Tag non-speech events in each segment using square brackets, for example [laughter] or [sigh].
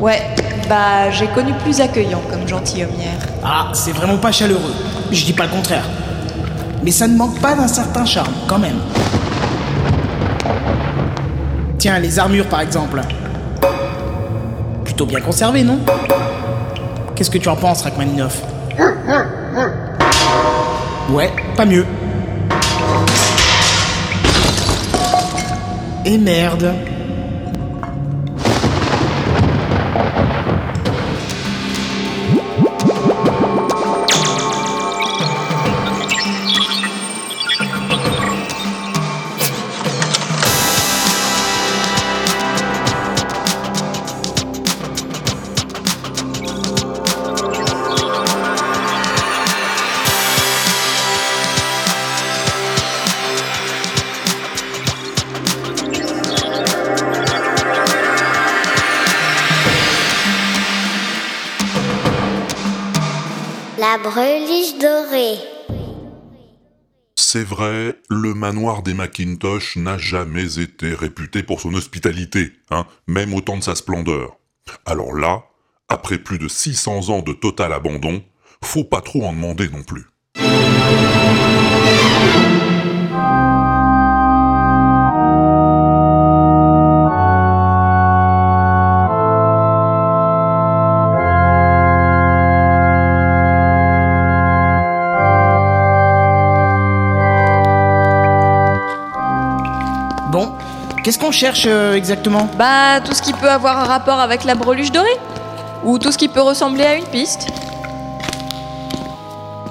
Ouais, bah j'ai connu plus accueillant comme gentilhomme hier. Ah, c'est vraiment pas chaleureux. Je dis pas le contraire. Mais ça ne manque pas d'un certain charme, quand même. Tiens, les armures par exemple. Plutôt bien conservées, non? Qu'est-ce que tu en penses, Rachmaninoff? Ouais, pas mieux. Et merde. C'est vrai, le manoir des Macintosh n'a jamais été réputé pour son hospitalité, hein, même au temps de sa splendeur. Alors là, après plus de 600 ans de total abandon, faut pas trop en demander non plus. Qu'est-ce qu'on cherche euh, exactement Bah tout ce qui peut avoir un rapport avec la breluche dorée. Ou tout ce qui peut ressembler à une piste.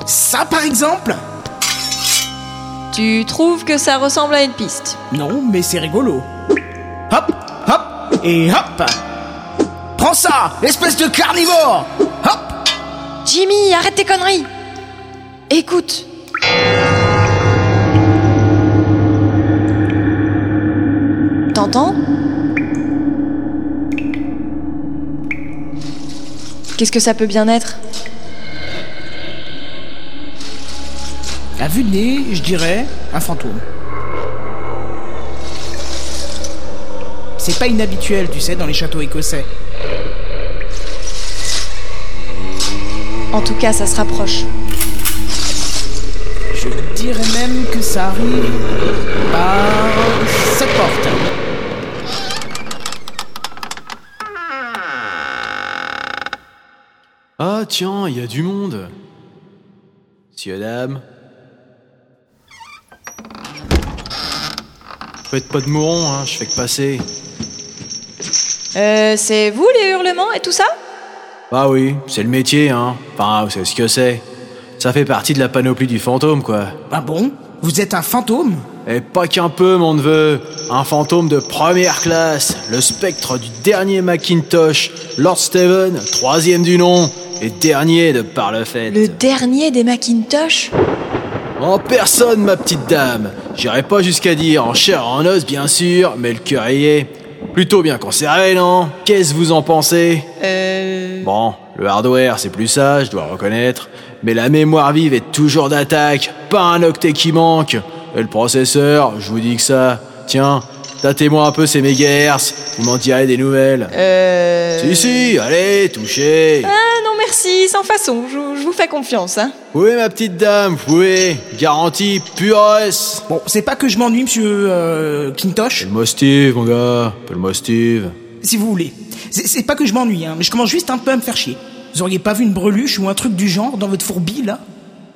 Ça par exemple Tu trouves que ça ressemble à une piste Non, mais c'est rigolo. Hop, hop, et hop Prends ça, espèce de carnivore Hop Jimmy, arrête tes conneries Écoute. T'entends Qu'est-ce que ça peut bien être À vue de nez, je dirais un fantôme. C'est pas inhabituel, tu sais, dans les châteaux écossais. En tout cas, ça se rapproche. Je dirais même que ça arrive par cette porte. Ah tiens, il y a du monde. Monsieur, dame. Faites pas de mourons, hein, je fais que passer. Euh, c'est vous les hurlements et tout ça? Ah oui, c'est le métier, hein. Enfin, vous savez ce que c'est. Ça fait partie de la panoplie du fantôme, quoi. Ah bon? Vous êtes un fantôme? Et pas qu'un peu, mon neveu. Un fantôme de première classe. Le spectre du dernier Macintosh. Lord Steven, troisième du nom. Et dernier de par le fait. Le dernier des Macintosh En personne, ma petite dame. J'irai pas jusqu'à dire en chair et en os, bien sûr, mais le cœur y est. Plutôt bien conservé, non? Qu'est-ce que vous en pensez? Euh... Bon, le hardware, c'est plus ça, je dois reconnaître. Mais la mémoire vive est toujours d'attaque, pas un octet qui manque. Et le processeur, je vous dis que ça. Tiens, tâtez-moi un peu ces mégahertz, vous m'en direz des nouvelles. Euh... Si, si, allez, touchez. Ah merci, sans façon, je, je vous fais confiance, hein. Oui, ma petite dame, pouvez. Garantie pure S. Bon, c'est pas que je m'ennuie, monsieur euh, Kintosh, Appelle-moi Steve, mon gars. Appelle-moi Steve. si vous voulez. C'est c'est pas que je m'ennuie, hein, mais je commence juste un peu à me faire chier. Vous auriez pas vu une breluche ou un truc du genre dans votre fourbi, là?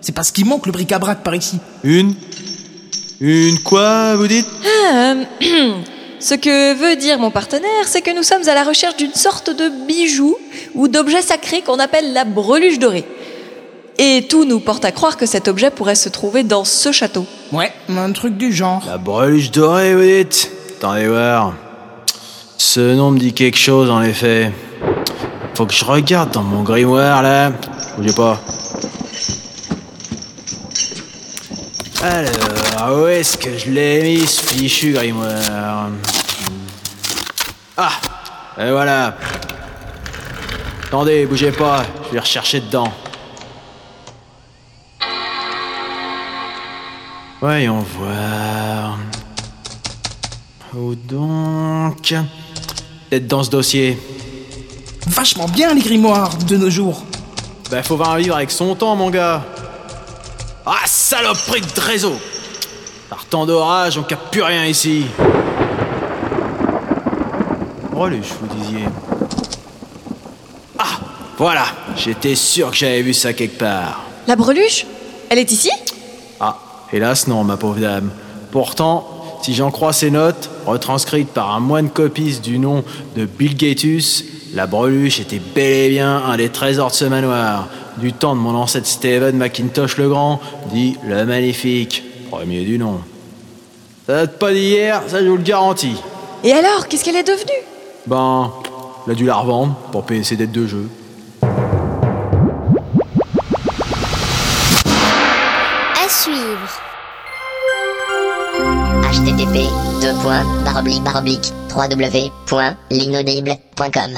C'est parce qu'il manque le bric-à-brac par ici. Une? Une quoi, vous dites? Euh, [clears throat] Ce que veut dire mon partenaire, c'est que nous sommes à la recherche d'une sorte de bijou ou d'objet sacré qu'on appelle la breluche dorée. Et tout nous porte à croire que cet objet pourrait se trouver dans ce château. Ouais, un truc du genre. La breluche dorée, vous dites? Attendez voir. Ce nom me dit quelque chose, en effet. Faut que je regarde dans mon grimoire, là. Bougez pas. Alors, où est-ce que je l'ai mis, ce fichu grimoire? Ah Et voilà. Attendez, bougez pas, je vais rechercher dedans. Voyons voir. Où donc? Peut-être dans ce dossier. vachement bien les grimoires de nos jours. Bah faut voir vivre avec son temps, mon gars. Ah, saloperie de réseau Par tant d'orage, on capte plus rien ici. Reluche, vous disiez. Voilà, j'étais sûr que j'avais vu ça quelque part. La breluche Elle est ici? Ah, hélas non, ma pauvre dame. Pourtant, si j'en crois ces notes, retranscrites par un moine copiste du nom de Bill Gatus, la breluche était bel et bien un des trésors de ce manoir, du temps de mon ancêtre Stephen McIntosh le Grand, dit le Magnifique, premier du nom. Ça date pas d'hier, ça je vous le garantis. Et alors, qu'est-ce qu'elle est devenue? Ben, il a dû la revendre pour payer ses dettes de jeu. Suivre. http www.l'inaudible.com